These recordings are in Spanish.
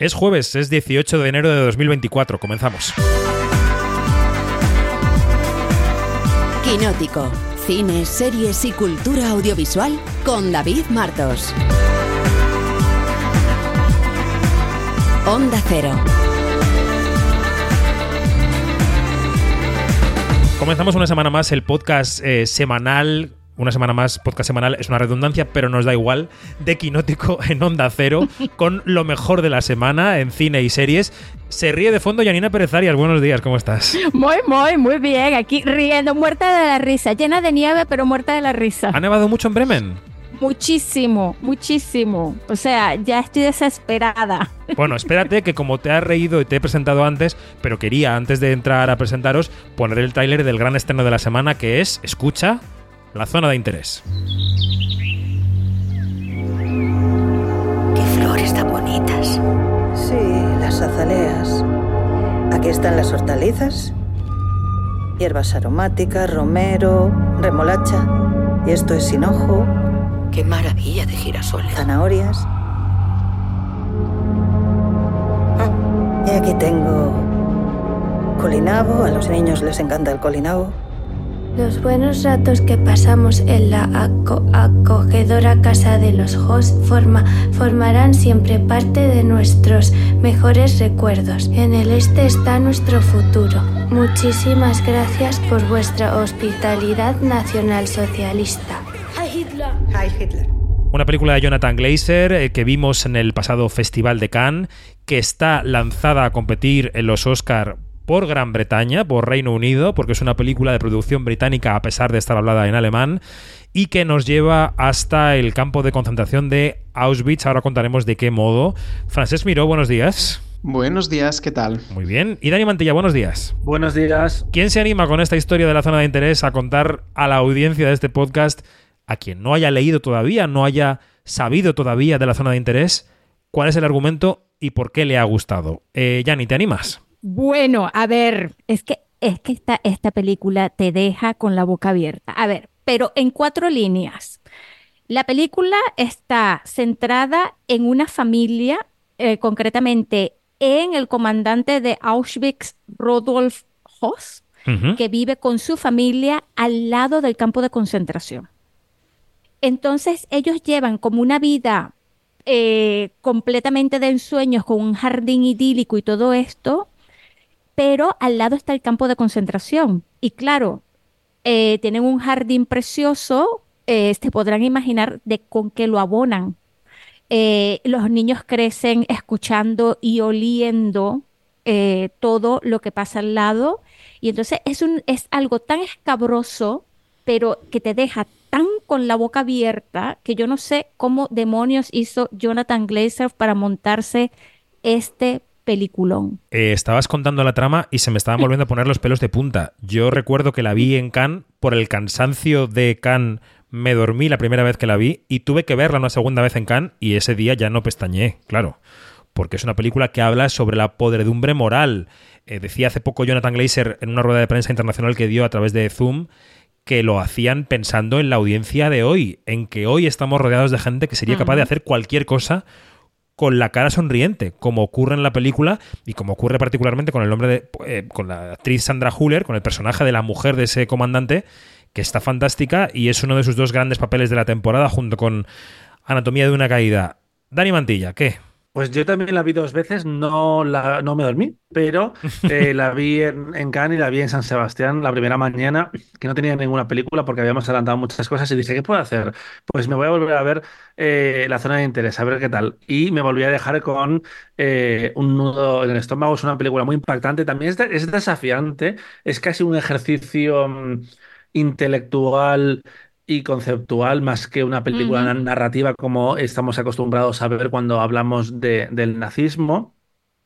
Es jueves, es 18 de enero de 2024. Comenzamos. Quinótico. Cine, series y cultura audiovisual con David Martos. Onda Cero. Comenzamos una semana más el podcast eh, semanal una semana más, podcast semanal, es una redundancia, pero nos da igual, de Quinótico en Onda Cero, con lo mejor de la semana en cine y series. Se ríe de fondo Yanina Pérez Arias. Buenos días, ¿cómo estás? Muy, muy, muy bien. Aquí riendo, muerta de la risa, llena de nieve, pero muerta de la risa. ¿Ha nevado mucho en Bremen? Muchísimo, muchísimo. O sea, ya estoy desesperada. Bueno, espérate que como te has reído y te he presentado antes, pero quería, antes de entrar a presentaros, poner el tráiler del gran estreno de la semana que es, escucha, la zona de interés. Qué flores tan bonitas. Sí, las azaleas. Aquí están las hortalizas. Hierbas aromáticas, romero, remolacha. Y esto es hinojo. Qué maravilla de girasoles. Zanahorias. Y aquí tengo colinabo. A los niños les encanta el colinabo. Los buenos ratos que pasamos en la acogedora casa de los hosts forma, formarán siempre parte de nuestros mejores recuerdos. En el este está nuestro futuro. Muchísimas gracias por vuestra hospitalidad nacional socialista. Hi Hitler. Hi Hitler. Una película de Jonathan Glazer eh, que vimos en el pasado Festival de Cannes, que está lanzada a competir en los Oscar por Gran Bretaña, por Reino Unido, porque es una película de producción británica a pesar de estar hablada en alemán, y que nos lleva hasta el campo de concentración de Auschwitz. Ahora contaremos de qué modo. Francés Miró, buenos días. Buenos días, ¿qué tal? Muy bien. Y Dani Mantilla, buenos días. Buenos días. ¿Quién se anima con esta historia de la zona de interés a contar a la audiencia de este podcast, a quien no haya leído todavía, no haya sabido todavía de la zona de interés, cuál es el argumento y por qué le ha gustado? Eh, Yanni, ¿te animas? Bueno, a ver, es que, es que esta, esta película te deja con la boca abierta. A ver, pero en cuatro líneas. La película está centrada en una familia, eh, concretamente en el comandante de Auschwitz, Rodolf Hoss, que vive con su familia al lado del campo de concentración. Entonces ellos llevan como una vida eh, completamente de ensueños, con un jardín idílico y todo esto, pero al lado está el campo de concentración. Y claro, eh, tienen un jardín precioso, eh, podrán imaginar de con qué lo abonan. Eh, los niños crecen escuchando y oliendo todo lo que pasa al lado. Y entonces es, es algo tan escabroso, pero que te deja tan con la boca abierta, que yo no sé cómo demonios hizo Jonathan Glazer para montarse este peliculón. Eh, estabas contando la trama y se me estaban volviendo a poner los pelos de punta. Yo recuerdo que la vi en Cannes, por el cansancio de Cannes me dormí la primera vez que la vi y tuve que verla una segunda vez en Cannes y ese día ya no pestañé, claro. Porque es una película que habla sobre la podredumbre moral. Eh, decía hace poco Jonathan Glazer en una rueda de prensa internacional que dio a través de Zoom que lo hacían pensando en la audiencia de hoy, en que hoy estamos rodeados de gente que sería capaz de hacer cualquier cosa con la cara sonriente, como ocurre en la película y como ocurre particularmente con el nombre de eh, con la actriz Sandra Huller, con el personaje de la mujer de ese comandante, que está fantástica y es uno de sus dos grandes papeles de la temporada junto con Anatomía de una caída. Dani Mantilla, ¿qué? Pues yo también la vi dos veces, no, la, no me dormí, pero eh, la vi en, en, Cannes y la vi en San Sebastián la primera mañana, que no tenía ninguna película porque habíamos adelantado muchas cosas y dije, ¿qué puedo hacer? Pues me voy a volver a ver eh, la zona de interés, a ver qué tal. Y me volví a dejar con eh, un nudo en el estómago, es una película muy impactante, también es, es desafiante, es casi un ejercicio mm, intelectual y conceptual más que una película uh -huh. narrativa como estamos acostumbrados a ver cuando hablamos de, del nazismo.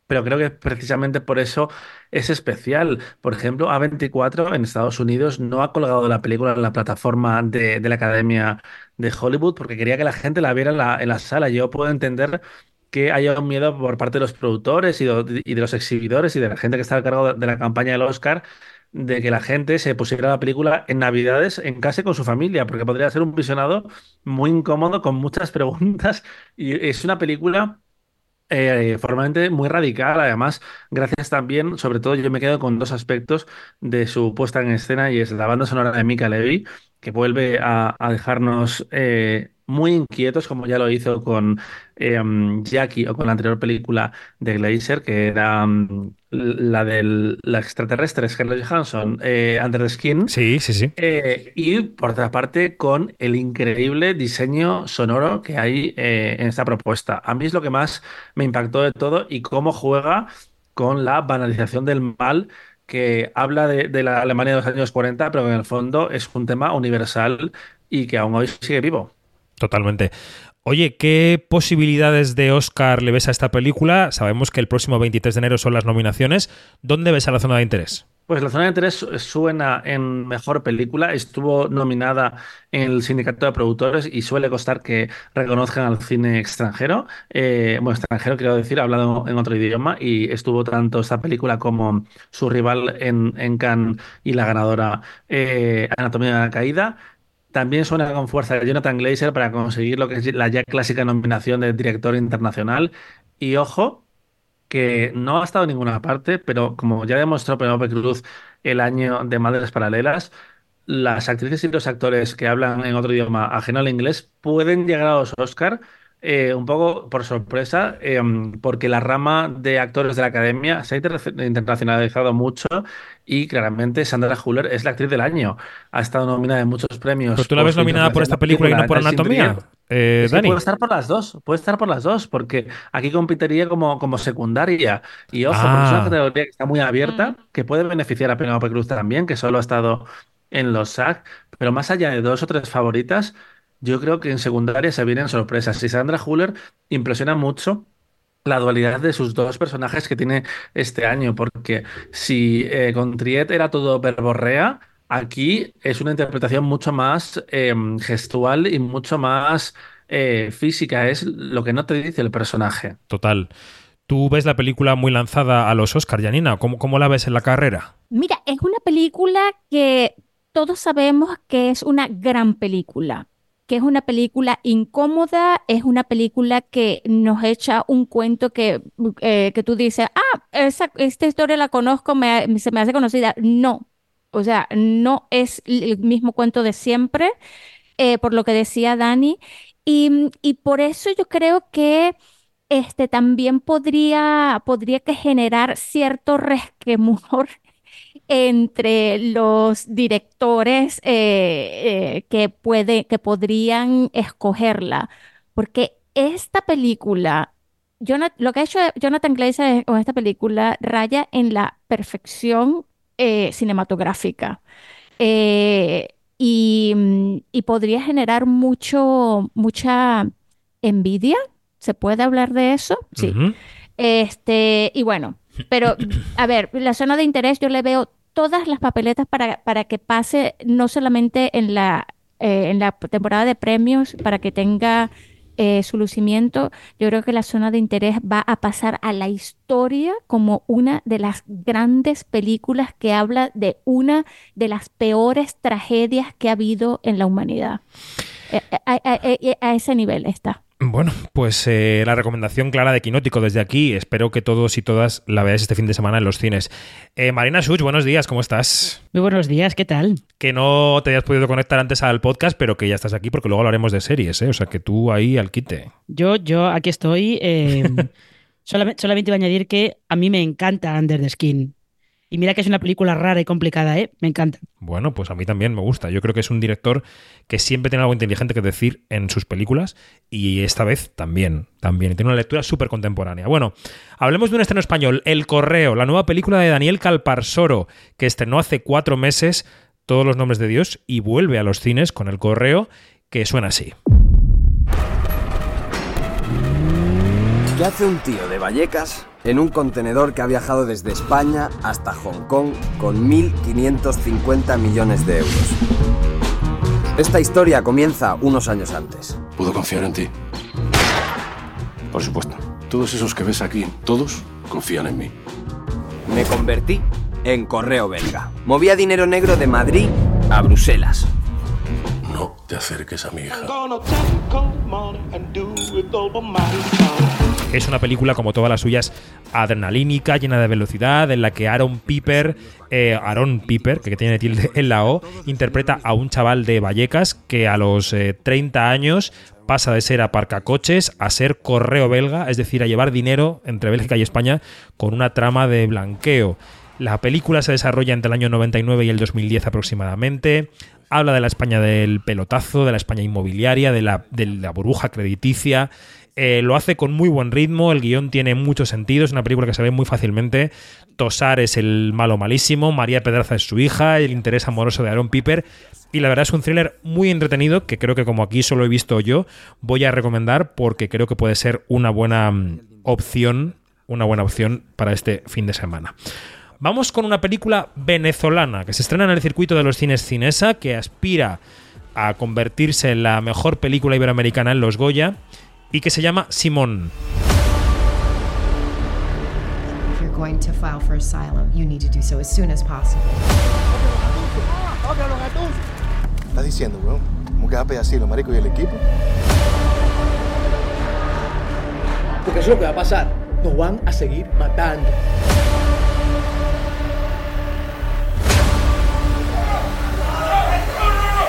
Pero creo que precisamente por eso es especial. Por ejemplo, A24 en Estados Unidos no ha colgado la película en la plataforma de, de la Academia de Hollywood porque quería que la gente la viera en la, en la sala. Yo puedo entender que haya un miedo por parte de los productores y de, y de, los exhibidores y de la gente que está a cargo de la campaña del Oscar de que la gente se pusiera la película en Navidades en casa con su familia, porque podría ser un visionado muy incómodo con muchas preguntas. Y es una película eh, formalmente muy radical. Además, gracias también, sobre todo yo me quedo con dos aspectos de su puesta en escena y es la banda sonora de Mika Levy, que vuelve a, dejarnos eh, muy inquietos, como ya lo hizo con eh, Jackie o con la anterior película de Glazer, que era um, la del la extraterrestre, Scarlett Johansson, eh, Under the Skin. Sí, sí, sí. Eh, y por otra parte, con el increíble diseño sonoro que hay eh, en esta propuesta. A mí es lo que más me impactó de todo y cómo juega con la banalización del mal que habla de, de la Alemania de los años 40, pero que en el fondo es un tema universal y que aún hoy sigue vivo. Totalmente. Oye, ¿qué posibilidades de Oscar le ves a esta película? Sabemos que el próximo 23 de enero son las nominaciones. ¿Dónde ves a la zona de interés? Pues la zona de interés suena en mejor película. Estuvo nominada en el sindicato de productores y suele costar que reconozcan al cine extranjero. Eh, bueno, extranjero quiero decir, hablado en otro idioma. Y estuvo tanto esta película como su rival en, Cannes y la ganadora eh, Anatomía de la Caída. También suena con fuerza Jonathan Glazer para conseguir lo que es la ya clásica nominación de director internacional. Y ojo, que no ha estado en ninguna parte, pero como ya demostró Penélope Cruz el año de Madres Paralelas, las actrices y los actores que hablan en otro idioma ajeno al inglés pueden llegar a los Oscar eh, un poco por sorpresa, eh, porque la rama de actores de la academia se ha inter internacionalizado mucho y claramente Sandra Huller es la actriz del año. Ha estado nominada en muchos premios. ¿Pero tú la ves nominada por esta película y no por Anatomía? Eh, que puede estar por las dos, puede estar por las dos, porque aquí competiría como, como secundaria. Y ojo, ah. es una categoría que está muy abierta, que puede beneficiar a Penélope Cruz también, que solo ha estado en los SAG, pero más allá de dos o tres favoritas, yo creo que en secundaria se vienen sorpresas. Y Sandra Huller impresiona mucho la dualidad de sus dos personajes que tiene este año, porque si eh, con Triet era todo verborrea, aquí es una interpretación mucho más eh, gestual y mucho más eh, física, es lo que no te dice el personaje. Total. ¿Tú ves la película muy lanzada a los Oscars, Janina? ¿Cómo, ¿Cómo la ves en la carrera? Mira, es una película que todos sabemos que es una gran película que es una película incómoda, es una película que nos echa un cuento que, eh, que tú dices, ah, esa, esta historia la conozco, me, se me hace conocida. No, o sea, no es el mismo cuento de siempre, eh, por lo que decía Dani, y, y, por eso yo creo que este también podría, podría que generar cierto resquemor entre los directores eh, eh, que, puede, que podrían escogerla, porque esta película, lo que ha hecho Jonathan Glazer con esta película raya en la perfección eh, cinematográfica. Y, y, podría generar mucho, mucha envidia. ¿Se puede hablar de eso? Sí. Este, y bueno, pero, a ver, la zona de interés yo le veo todas las papeletas para, para que pase no solamente en la, eh, en la temporada de premios, para que tenga eh, su lucimiento, yo creo que la zona de interés va a pasar a la historia como una de las grandes películas que habla de una de las peores tragedias que ha habido en la humanidad. Eh, a ese nivel está. Bueno, pues eh, la recomendación clara de Quinótico desde aquí. Espero que todos y todas la veáis este fin de semana en los cines. Eh, Marina Such, buenos días, ¿cómo estás? Muy buenos días, ¿qué tal? Que no te hayas podido conectar antes al podcast, pero que ya estás aquí porque luego hablaremos de series, ¿eh? O sea, que tú ahí al quite. Yo, yo aquí estoy. Eh, solamente, solamente iba a añadir que a mí me encanta Under the Skin. Y mira que es una película rara y complicada, ¿eh? Me encanta. Bueno, pues a mí también me gusta. Yo creo que es un director que siempre tiene algo inteligente que decir en sus películas y esta vez también, también. Tiene una lectura súper contemporánea. Bueno, hablemos de un estreno español, El Correo, la nueva película de Daniel Calparsoro, que estrenó hace cuatro meses todos los nombres de Dios y vuelve a los cines con El Correo, que suena así. ¿Qué hace un tío de Vallecas en un contenedor que ha viajado desde España hasta Hong Kong con 1.550 millones de euros? Esta historia comienza unos años antes. ¿Puedo confiar en ti? Por supuesto. Todos esos que ves aquí, todos confían en mí. Me convertí en correo belga. Movía dinero negro de Madrid a Bruselas. No te acerques a mi hija. Es una película como todas las suyas adrenalínica, llena de velocidad, en la que Aaron Piper, eh, Aaron Piper, que tiene tilde en la O, interpreta a un chaval de Vallecas que a los 30 eh, años pasa de ser aparcacoches a ser correo belga, es decir, a llevar dinero entre Bélgica y España con una trama de blanqueo. La película se desarrolla entre el año 99 y el 2010 aproximadamente. Habla de la España del pelotazo, de la España inmobiliaria, de la, de la burbuja crediticia. Eh, lo hace con muy buen ritmo, el guion tiene mucho sentido, es una película que se ve muy fácilmente. Tosar es el malo malísimo, María Pedraza es su hija, el interés amoroso de Aaron Piper. Y la verdad es un thriller muy entretenido que creo que como aquí solo he visto yo, voy a recomendar porque creo que puede ser una buena mm, opción, una buena opción para este fin de semana. Vamos con una película venezolana que se estrena en el circuito de los cines Cinesa, que aspira a convertirse en la mejor película iberoamericana en los Goya y que se llama Simón. estás diciendo, weón? ¿Cómo que vas a pedir asilo, marico, y el equipo? Porque eso es lo que va a pasar. Nos van a seguir matando.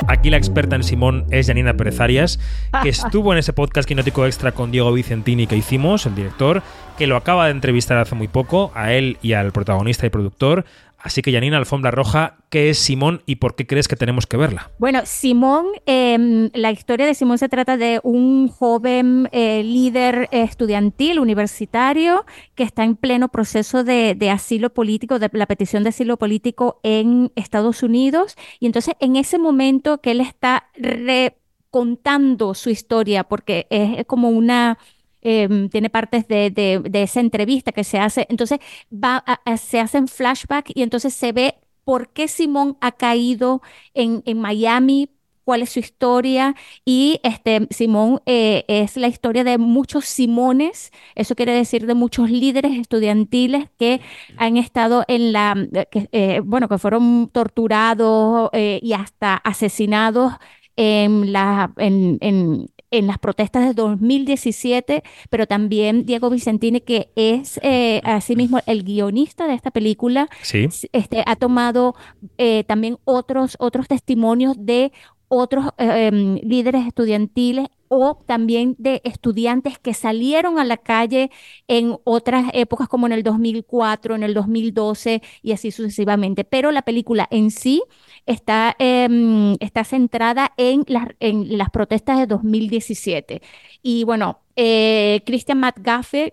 Aquí la experta en Simón es Janina Pérez Arias, que estuvo en ese podcast Quinótico Extra con Diego Vicentini que hicimos, el director, que lo acaba de entrevistar hace muy poco, a él y al protagonista y productor. Así que, Janina, Alfombra Roja, ¿qué es Simón y por qué crees que tenemos que verla? Bueno, Simón, em, la historia de Simón se trata de un joven eh, líder estudiantil, universitario, que está en pleno proceso de, asilo político, de la petición de asilo político en Estados Unidos. Y entonces, en ese momento que él está recontando su historia, porque es como una Em, tiene partes de, esa entrevista que se hace. Entonces va se hacen flashback y entonces se ve por qué Simón ha caído en, Miami, cuál es su historia y este Simón eh, es la historia de muchos Simones, eso quiere decir de muchos líderes estudiantiles que han estado en la, eh, bueno, que fueron torturados eh, y hasta asesinados en, la, en, en las protestas de 2017, pero también Diego Vicentini, que es eh, asimismo el guionista de esta película, este, ha tomado eh, también otros, otros testimonios de otros eh, em, líderes estudiantiles o también de estudiantes que salieron a la calle en otras épocas como en el 2004, en el 2012 y así sucesivamente. Pero la película en sí está, em, está centrada en en las protestas de 2017. Y bueno, eh, Christian McGaffney,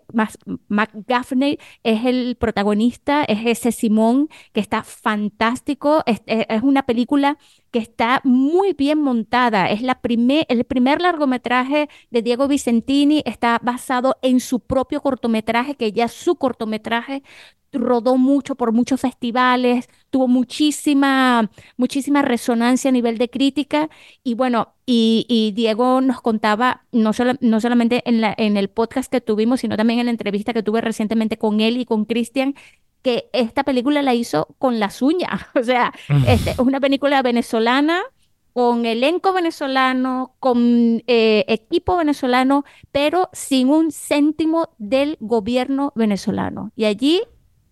es el protagonista, es ese Simón que está fantástico. Es, una película que está muy bien montada. Es la primer, el primer largometraje de Diego Vicentini. Está basado en su propio cortometraje, que ya su cortometraje rodó mucho por muchos festivales, tuvo muchísima, muchísima resonancia a nivel de crítica. Y bueno, y, Diego nos contaba, no, no solamente en, la, en el podcast que tuvimos, sino también en la entrevista que tuve recientemente con él y con Cristian, que esta película la hizo con las uñas, o sea, este, es una película venezolana con elenco venezolano, con eh, equipo venezolano, pero sin un céntimo del gobierno venezolano. Y allí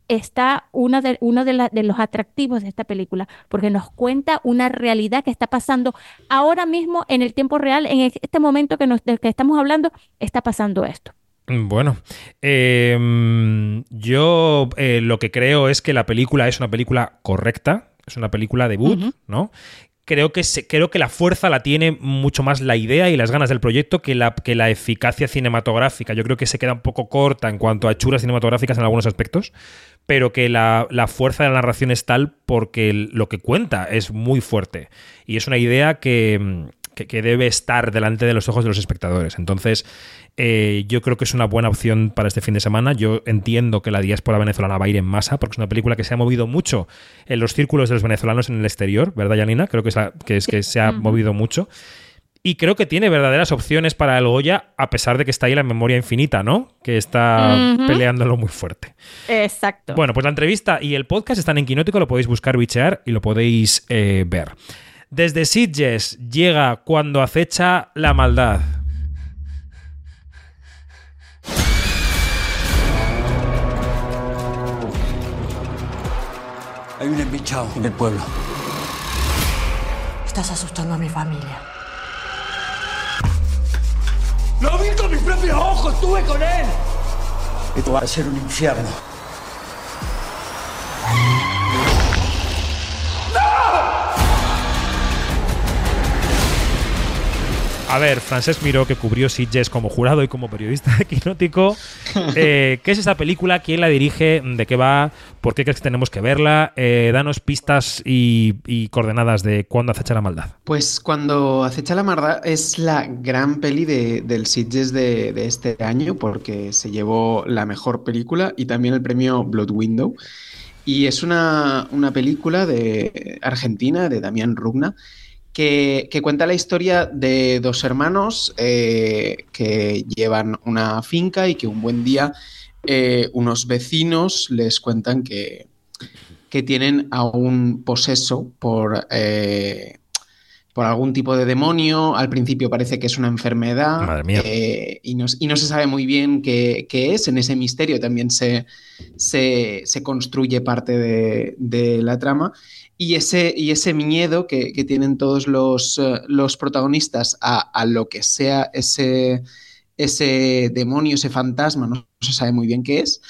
está una de, uno de, de, los atractivos de esta película, porque nos cuenta una realidad que está pasando ahora mismo en el tiempo real, en este momento que, nos, del que estamos hablando, está pasando esto. Bueno, em, yo eh, lo que creo es que la película es una película correcta, es una película debut, ¿no? Creo que, creo que la fuerza la tiene mucho más la idea y las ganas del proyecto que la, que la eficacia cinematográfica. Yo creo que se queda un poco corta en cuanto a hechuras cinematográficas en algunos aspectos, pero que la, la fuerza de la narración es tal porque lo que cuenta es muy fuerte. Y es una idea que, que, debe estar delante de los ojos de los espectadores. Entonces, eh, yo creo que es una buena opción para este fin de semana. Yo entiendo que la diáspora venezolana va a ir en masa, porque es una película que se ha movido mucho en los círculos de los venezolanos en el exterior, ¿verdad, Janina? Creo que es, que, es que se ha movido mucho. Y creo que tiene verdaderas opciones para el Goya, a pesar de que está ahí la memoria infinita, ¿no? Que está peleándolo muy fuerte. Exacto. Bueno, pues la entrevista y el podcast están en Quinótico, lo podéis buscar, bichear y lo podéis eh, ver. Desde Sitges llega cuando acecha la maldad. Hay un embichado en el pueblo. Estás asustando a mi familia. ¡Lo vi con mis propios ojos! ¡Estuve con él! Esto va a ser un infierno. A ver, Francesc Miró, que cubrió Sitges como jurado y como periodista de Quinótico. Eh, ¿Qué es esta película? ¿Quién la dirige? ¿De qué va? ¿Por qué crees que tenemos que verla? Eh, danos pistas y, y coordenadas de cuándo acecha la maldad. Pues cuando acecha la maldad es la gran peli de, del Sitges de, de este año porque se llevó la mejor película y también el premio Blood Window. Y es una, una película de Argentina, de Damián Rugna, que, cuenta la historia de dos hermanos eh, que llevan una finca y que un buen día eh, unos vecinos les cuentan que, que tienen a un poseso por, eh, por algún tipo de demonio. Al principio parece que es una enfermedad Madre mía. eh, y, no, y no se sabe muy bien qué, qué es. En ese misterio también se, se, se construye parte de, de la trama. Y ese, y ese miedo que, que tienen todos los, eh, los protagonistas a, a lo que sea ese, ese demonio, ese fantasma, no, no se sabe muy bien qué es,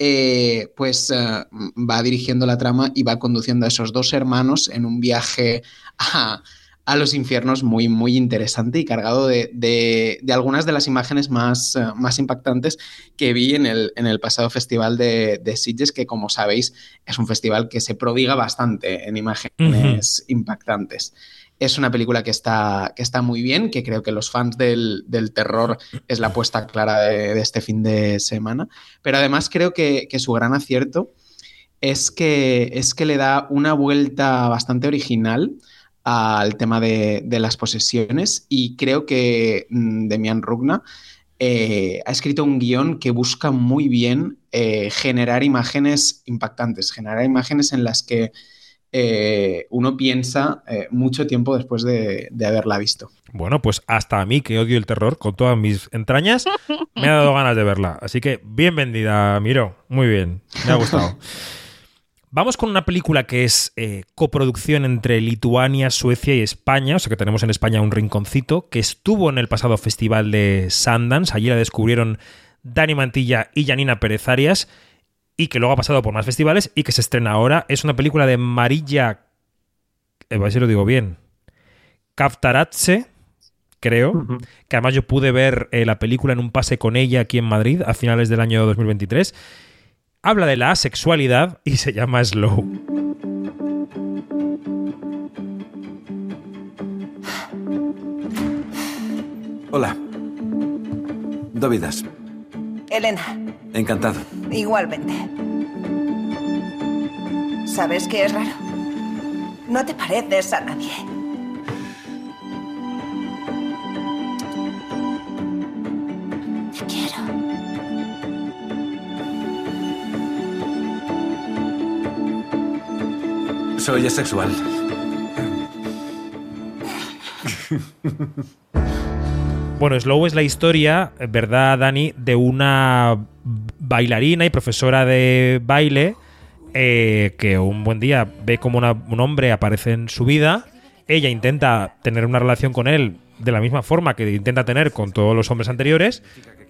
eh, pues va dirigiendo la trama y va conduciendo a esos dos hermanos en un viaje a, a los infiernos muy, muy interesante y cargado de, de- de algunas de las imágenes más, eh, más impactantes que vi en el, en el pasado festival de, de Sitges, que como sabéis es un festival que se prodiga bastante en imágenes impactantes. Es una película que está, que está muy bien, que creo que los fans del, del terror es la apuesta clara de, de este fin de semana, pero además creo que, que su gran acierto es que, es que le da una vuelta bastante original al tema de, de las posesiones y creo que mm, Demian Rugna eh, ha escrito un guion que busca muy bien eh, generar imágenes impactantes, generar imágenes en las que eh, uno piensa eh, mucho tiempo después de, de haberla visto. Bueno, pues hasta a mí, que odio el terror con todas mis entrañas, me ha dado ganas de verla. Así que bienvenida, Miro. Muy bien, me ha gustado. Vamos con una película que es eh, coproducción entre Lituania, Suecia y España, o sea que tenemos en España un rinconcito, que estuvo en el pasado festival de Sundance, allí la descubrieron Dani Mantilla y Janina Pérez Arias, y que luego ha pasado por más festivales y que se estrena ahora. Es una película de Marilla, eh, a ver si lo digo bien, Kaftaradze, creo, que además yo pude ver eh, la película en un pase con ella aquí en Madrid a finales del año 2023. Habla de la asexualidad y se llama Slow. Hola. Dovidas. Elena, Encantado. igualmente. ¿Sabes qué es raro? No te pareces a nadie. Soy asexual. Bueno, Slow es la historia, ¿verdad, Dani? De una bailarina y profesora de baile eh, que un buen día ve como un hombre aparece en su vida. Ella intenta tener una relación con él de la misma forma que intenta tener con todos los hombres anteriores,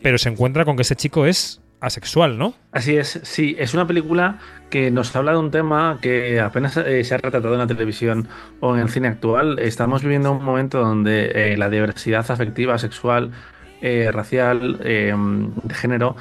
pero se encuentra con que ese chico es asexual, ¿no? Así es, sí, es una película que nos habla de un tema que apenas eh, se ha retratado en la televisión o en el cine actual. Estamos viviendo un momento donde eh, la diversidad afectiva, sexual, eh, racial, eh, de género,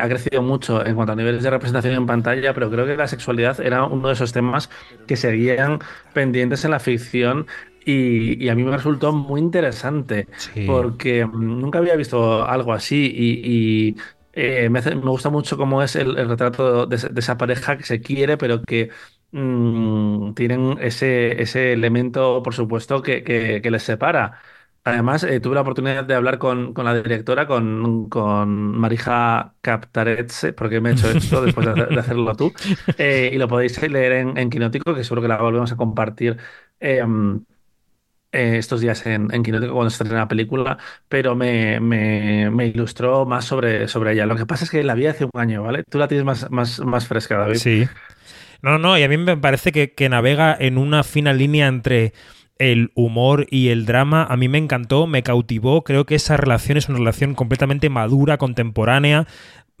ha crecido mucho en cuanto a niveles de representación en pantalla, pero creo que la sexualidad era uno de esos temas que seguían pendientes en la ficción y, y a mí me resultó muy interesante porque mm, nunca había visto algo así y, y, eh, me, hace- me gusta mucho cómo es el, el retrato de, de esa pareja que se quiere, pero que mm, tienen ese, ese elemento, por supuesto, que, que- que les separa. Además, eh, tuve la oportunidad de hablar con, con la directora, con, con Marija Kaptaretse, porque me he hecho esto después de, de hacerlo tú, Eh, y lo podéis leer en, en Quinótico, que seguro que la volvemos a compartir. Eh, estos días en, en Quinótico cuando se estrenó la película, pero me, me, me ilustró más sobre, sobre ella. Lo que pasa es que la vi hace un año, ¿vale? Tú la tienes más, más, más fresca, David. Sí. No, no, y a mí me parece que, que navega en una fina línea entre el humor y el drama. A mí me encantó, me cautivó. Creo que esa relación es una relación completamente madura, contemporánea.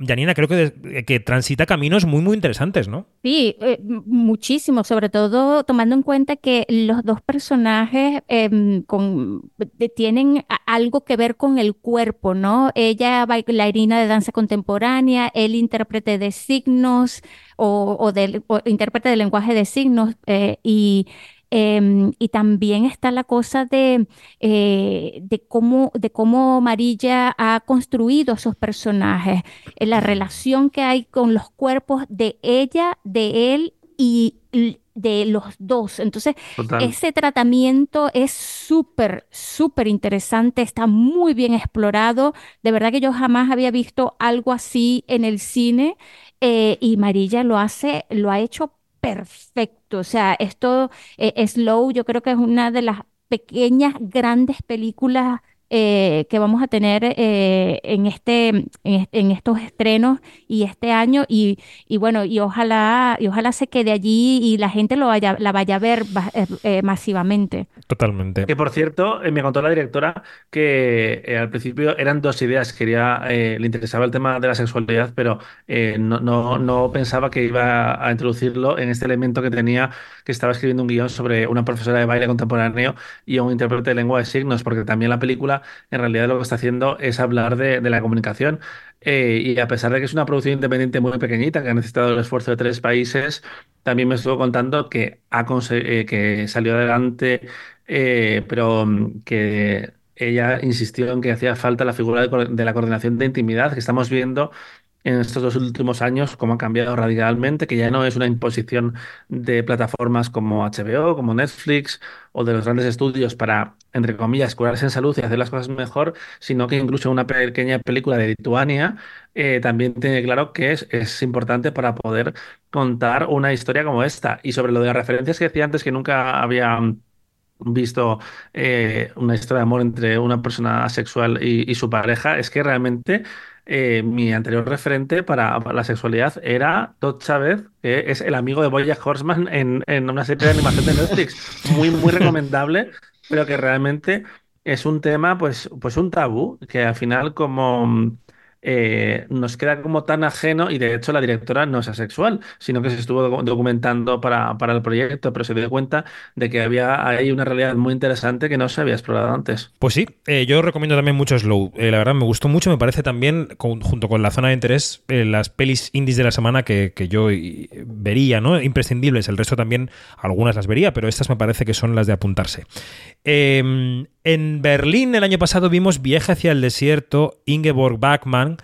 Janina, creo que, que transita caminos muy, muy interesantes, ¿no? Sí, eh, muchísimo, sobre todo tomando en cuenta que los dos personajes de, tienen algo que ver con el cuerpo, ¿no? Ella bailarina de danza contemporánea, él intérprete de signos o, o, del, intérprete de lenguaje de signos eh, y Em, y también está la cosa de, eh, de, cómo, de cómo Marilla ha construido esos personajes, eh, la relación que hay con los cuerpos de ella, de él y de los dos. Entonces, ese tratamiento es súper, súper interesante, está muy bien explorado. De verdad que yo jamás había visto algo así en el cine eh, y Marilla lo hace, lo ha hecho perfecto. O sea, esto, eh, Slow, yo creo que es una de las pequeñas, grandes películas eh, que vamos a tener eh, en, este, en, estos estrenos y este año. Y, y, bueno y ojalá y ojalá se quede allí y la gente lo vaya la vaya a ver eh, masivamente. Totalmente. Que por cierto me contó la directora que al principio eran dos ideas quería le interesaba el tema de la sexualidad pero no, no, no pensaba que iba a introducirlo en este elemento que tenía que estaba escribiendo un guion sobre una profesora de baile contemporáneo y un intérprete de lengua de signos porque también la película en realidad lo que está haciendo es hablar de, la comunicación. Eh, y a pesar de que es una producción independiente muy pequeñita, que ha necesitado el esfuerzo de tres países, también me estuvo contando que, ha eh, que salió adelante, eh, pero mm, que ella insistió en que hacía falta la figura de, la coordinación de intimidad que estamos viendo en estos dos últimos años cómo ha cambiado radicalmente, que ya no es una imposición de plataformas como HBO, como Netflix o de los grandes estudios para, entre comillas, curarse en salud y hacer las cosas mejor, sino que incluso una pequeña película de Lituania eh, también tiene claro que es, es importante para poder contar una historia como esta. Y sobre lo de las referencias que decía antes, que nunca había visto eh, una historia de amor entre una persona asexual y, y, su pareja, es que realmente eh, mi anterior referente para, la sexualidad era Todd Chávez, que es el amigo de Bojack Horseman en, en una serie de animación de Netflix. Muy, muy recomendable, pero que realmente es un tema, pues, pues un tabú, que al final como eh, nos queda como tan ajeno y de hecho la directora no es asexual, sino que se estuvo documentando para, para el proyecto, pero se dio cuenta de que había ahí una realidad muy interesante que no se había explorado antes. Pues sí, eh, yo recomiendo también mucho Slow. Eh, la verdad me gustó mucho, me parece también, junto con la zona de interés, las pelis indies de la semana que, que yo vería, ¿no? Imprescindibles. El resto también, algunas las vería, pero estas me parece que son las de apuntarse. Em, en Berlín el año pasado vimos Viaje hacia el desierto, Ingeborg Bachmann,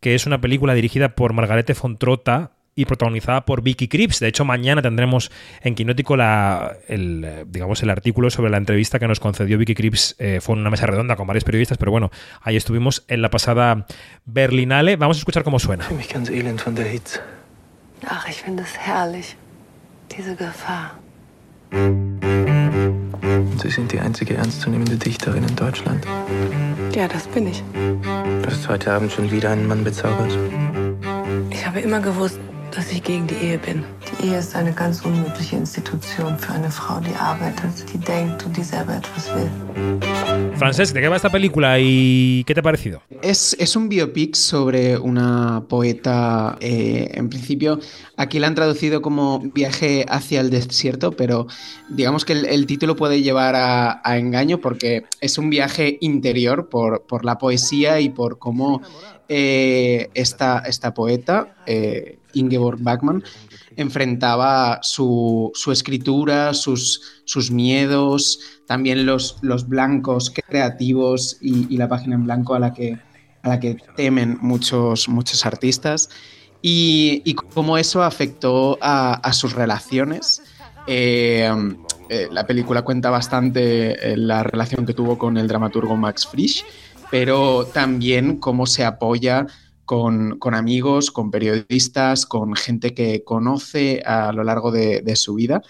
que es una película dirigida por Margarete von Trotta y protagonizada por Vicky Krieps. De hecho, mañana tendremos en Quinótico la, el, digamos, el artículo sobre la entrevista que nos concedió Vicky Krieps. Eh, fue una mesa redonda con varios periodistas, pero bueno, ahí estuvimos en la pasada Berlinale. Vamos a escuchar cómo suena. Ach, ich finde es herrlich, diese Gefahr. Sie sind die einzige ernstzunehmende Dichterin in Deutschland. Ja, das bin ich. Du hast heute Abend schon wieder einen Mann bezaubert. Ich habe immer gewusst, dass ich gegen die Ehe bin. Die Ehe ist eine ganz unmögliche Institution für eine Frau, die arbeitet, die denkt und die selber etwas will. Francesc, ¿de qué va esta película y qué te ha parecido? Es, es un biopic sobre una poeta, eh, en principio, aquí la han traducido como Viaje hacia el desierto, pero digamos que el, el título puede llevar a, a, engaño porque es un viaje interior por, por la poesía y por cómo eh, esta, esta poeta, eh, Ingeborg Bachmann, enfrentaba su, su escritura, sus, sus, miedos, también los, los blancos creativos y, la página en blanco a la que, a la que temen muchos, muchos artistas, y, cómo eso afectó a, a sus relaciones. Eh, eh, la película cuenta bastante eh, la relación que tuvo con el dramaturgo Max Frisch, pero también cómo se apoya con, amigos, con periodistas, con gente que conoce a lo largo de, de su vida.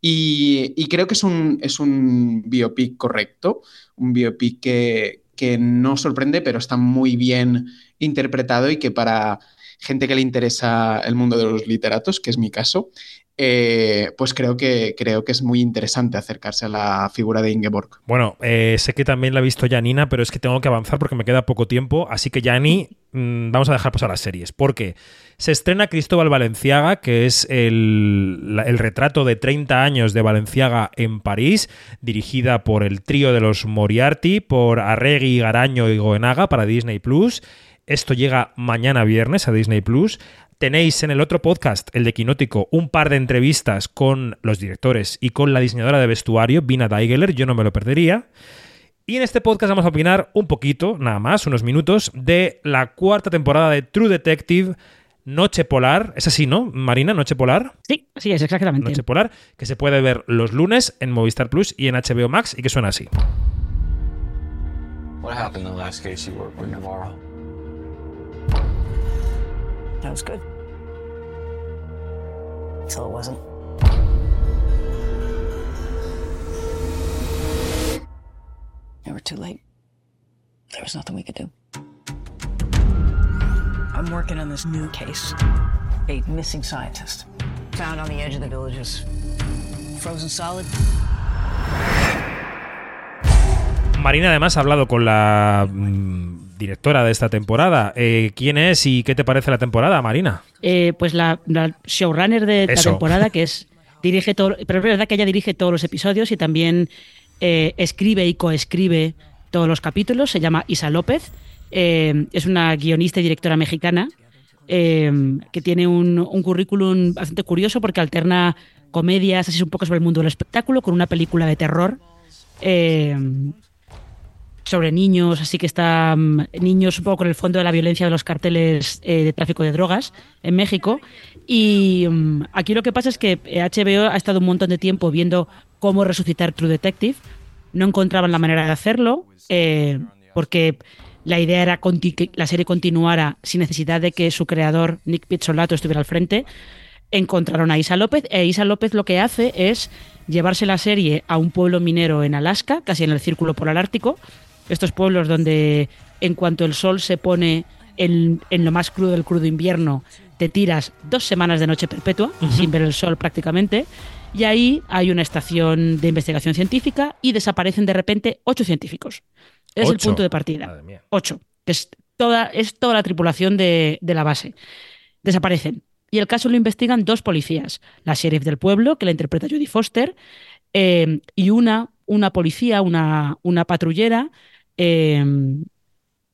Y, y creo que es un, es un biopic correcto, un biopic que, que no sorprende, pero está muy bien interpretado y que para gente que le interesa el mundo de los literatos, que es mi caso, eh, pues creo que, creo que es muy interesante acercarse a la figura de Ingeborg. Bueno, eh, sé que también la ha visto Janina, pero es que tengo que avanzar porque me queda poco tiempo, así que Jani, mmm, vamos a dejar pasar las series, porque se estrena Cristóbal Valenciaga, que es el, el, retrato de 30 años de Valenciaga en París, dirigida por el trío de los Moriarty, por Arregui, Garaño y Goenaga para Disney Plus. Esto llega mañana viernes a Disney Plus. Tenéis en el otro podcast, el de Quinótico, un par de entrevistas con los directores y con la diseñadora de vestuario, Vina Daigeler, yo no me lo perdería. Y en este podcast vamos a opinar un poquito, nada más, unos minutos, de la cuarta temporada de True Detective, Noche Polar. Es así, ¿no, Marina? Noche Polar. Sí, sí, es exactamente. Noche Polar, que se puede ver los lunes en Movistar Plus y en HBO Max y que suena así. What happened in the last case you worked with Navarro? That was good. Until it wasn't. We were too late. There was nothing we could do. I'm working on this new case. A missing scientist. Found on the edge of the villages. Frozen solid. Marina además ha hablado con la mmm, directora de esta temporada. Eh, ¿Quién es y qué te parece la temporada, Marina? Eh, pues la, la, showrunner de Eso. la temporada, que es dirige todo, pero es verdad que ella dirige todos los episodios y también eh, escribe y coescribe todos los capítulos. Se llama Isa López. Eh, es una guionista y directora mexicana eh, que tiene un, un, currículum bastante curioso porque alterna comedias, así un poco sobre el mundo del espectáculo, con una película de terror. Eh, sobre niños, así que está um, niños un poco con el fondo de la violencia de los carteles eh, de tráfico de drogas en México. Y um, aquí lo que pasa es que HBO ha estado un montón de tiempo viendo cómo resucitar True Detective. No encontraban la manera de hacerlo eh, porque la idea era que la serie continuara sin necesidad de que su creador, Nick Pizzolato, estuviera al frente. Encontraron a Isa López e Isa López lo que hace es llevarse la serie a un pueblo minero en Alaska, casi en el círculo polar ártico, estos pueblos donde en cuanto el sol se pone en, en, lo más crudo del crudo invierno, te tiras dos semanas de noche perpetua, uh -huh. sin ver el sol prácticamente, y ahí hay una estación de investigación científica y desaparecen de repente ocho científicos. Es ¿Ocho? el punto de partida. Ocho, que es toda, es toda la tripulación de, de la base. Desaparecen. Y el caso lo investigan dos policías, la sheriff del pueblo, que la interpreta Jodie Foster, eh, y una, una policía, una, una patrullera, eh,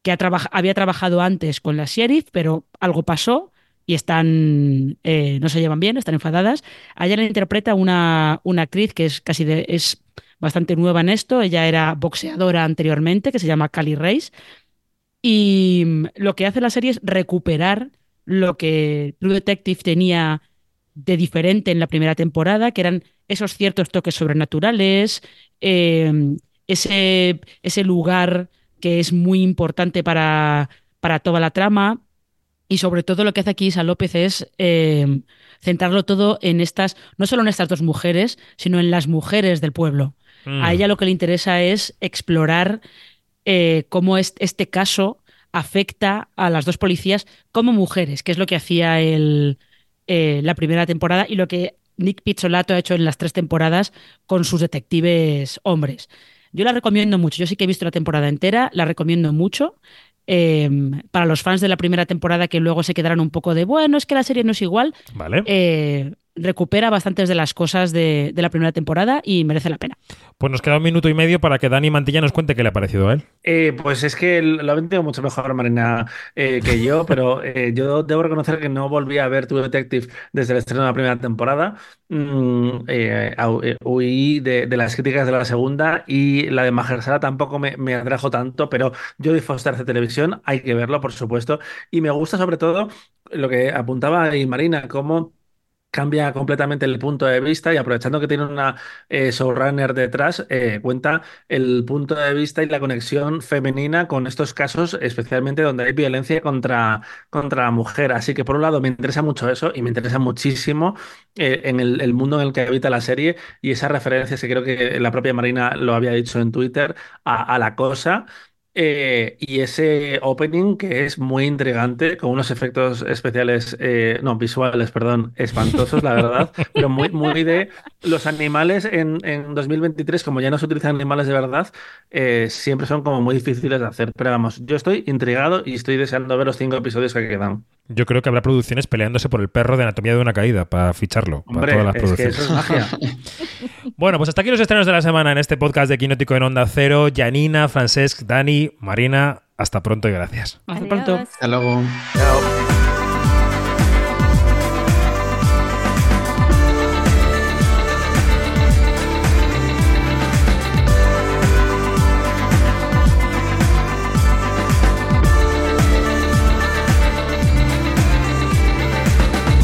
que ha había trabajado antes con la sheriff, pero algo pasó y están eh, no se llevan bien, están enfadadas. Allá la interpreta una, una actriz que es casi de, es bastante nueva en esto. Ella era boxeadora anteriormente, que se llama Cali Reis. Y lo que hace la serie es recuperar lo que True Detective tenía de diferente en la primera temporada, que eran esos ciertos toques sobrenaturales, eh, ese, ese lugar que es muy importante para, para toda la trama. Y sobre todo lo que hace aquí Isa López es eh, centrarlo todo en estas, no solo en estas dos mujeres, sino en las mujeres del pueblo. Mm. A ella lo que le interesa es explorar eh, cómo es, este caso afecta a las dos policías como mujeres, que es lo que hacía el, eh, la primera temporada y lo que Nick Pizzolato ha hecho en las tres temporadas con sus detectives hombres. Yo la recomiendo mucho. Yo sí que he visto la temporada entera, la recomiendo mucho. Eh, para los fans de la primera temporada que luego se quedaron un poco de, bueno, es que la serie no es igual. Vale. Eh, recupera bastantes de las cosas de, de, la primera temporada y merece la pena. Pues nos queda un minuto y medio para que Dani Mantilla nos cuente qué le ha parecido a él. Eh, pues es que lo ha entendido mucho mejor Marina eh, que yo, pero eh, yo debo reconocer que no volví a ver True Detective desde el estreno de la primera temporada. Mm, huí de, de, las críticas de la segunda y la de Mahershala tampoco me, me atrajo tanto, pero yo de Foster de televisión hay que verlo, por supuesto. Y me gusta sobre todo lo que apuntaba ahí Marina, cómo cambia completamente el punto de vista y aprovechando que tiene una eh, detrás, eh, cuenta el punto de vista y la conexión femenina con estos casos, especialmente donde hay violencia contra, contra la mujer. Así que por un lado me interesa mucho eso y me interesa muchísimo eh, en el, mundo en el que habita la serie y esas referencias que creo que la propia Marina lo había dicho en Twitter a la cosa. Eh, y ese opening que es muy intrigante, con unos efectos especiales, eh, no, visuales, perdón, espantosos, la verdad, pero muy, muy de los animales en, en 2023, como ya no se utilizan animales de verdad, eh, siempre son como muy difíciles de hacer. Pero vamos, yo estoy intrigado y estoy deseando ver los cinco episodios que quedan. Yo creo que habrá producciones peleándose por el perro de Anatomía de una Caída para ficharlo. Hombre, para todas las es que producciones. eso es magia. Bueno, pues hasta aquí los estrenos de la semana en este podcast de Quinótico en Onda Cero. Janina, Francesc, Dani, Marina, hasta pronto y gracias. Hasta pronto. Hasta luego.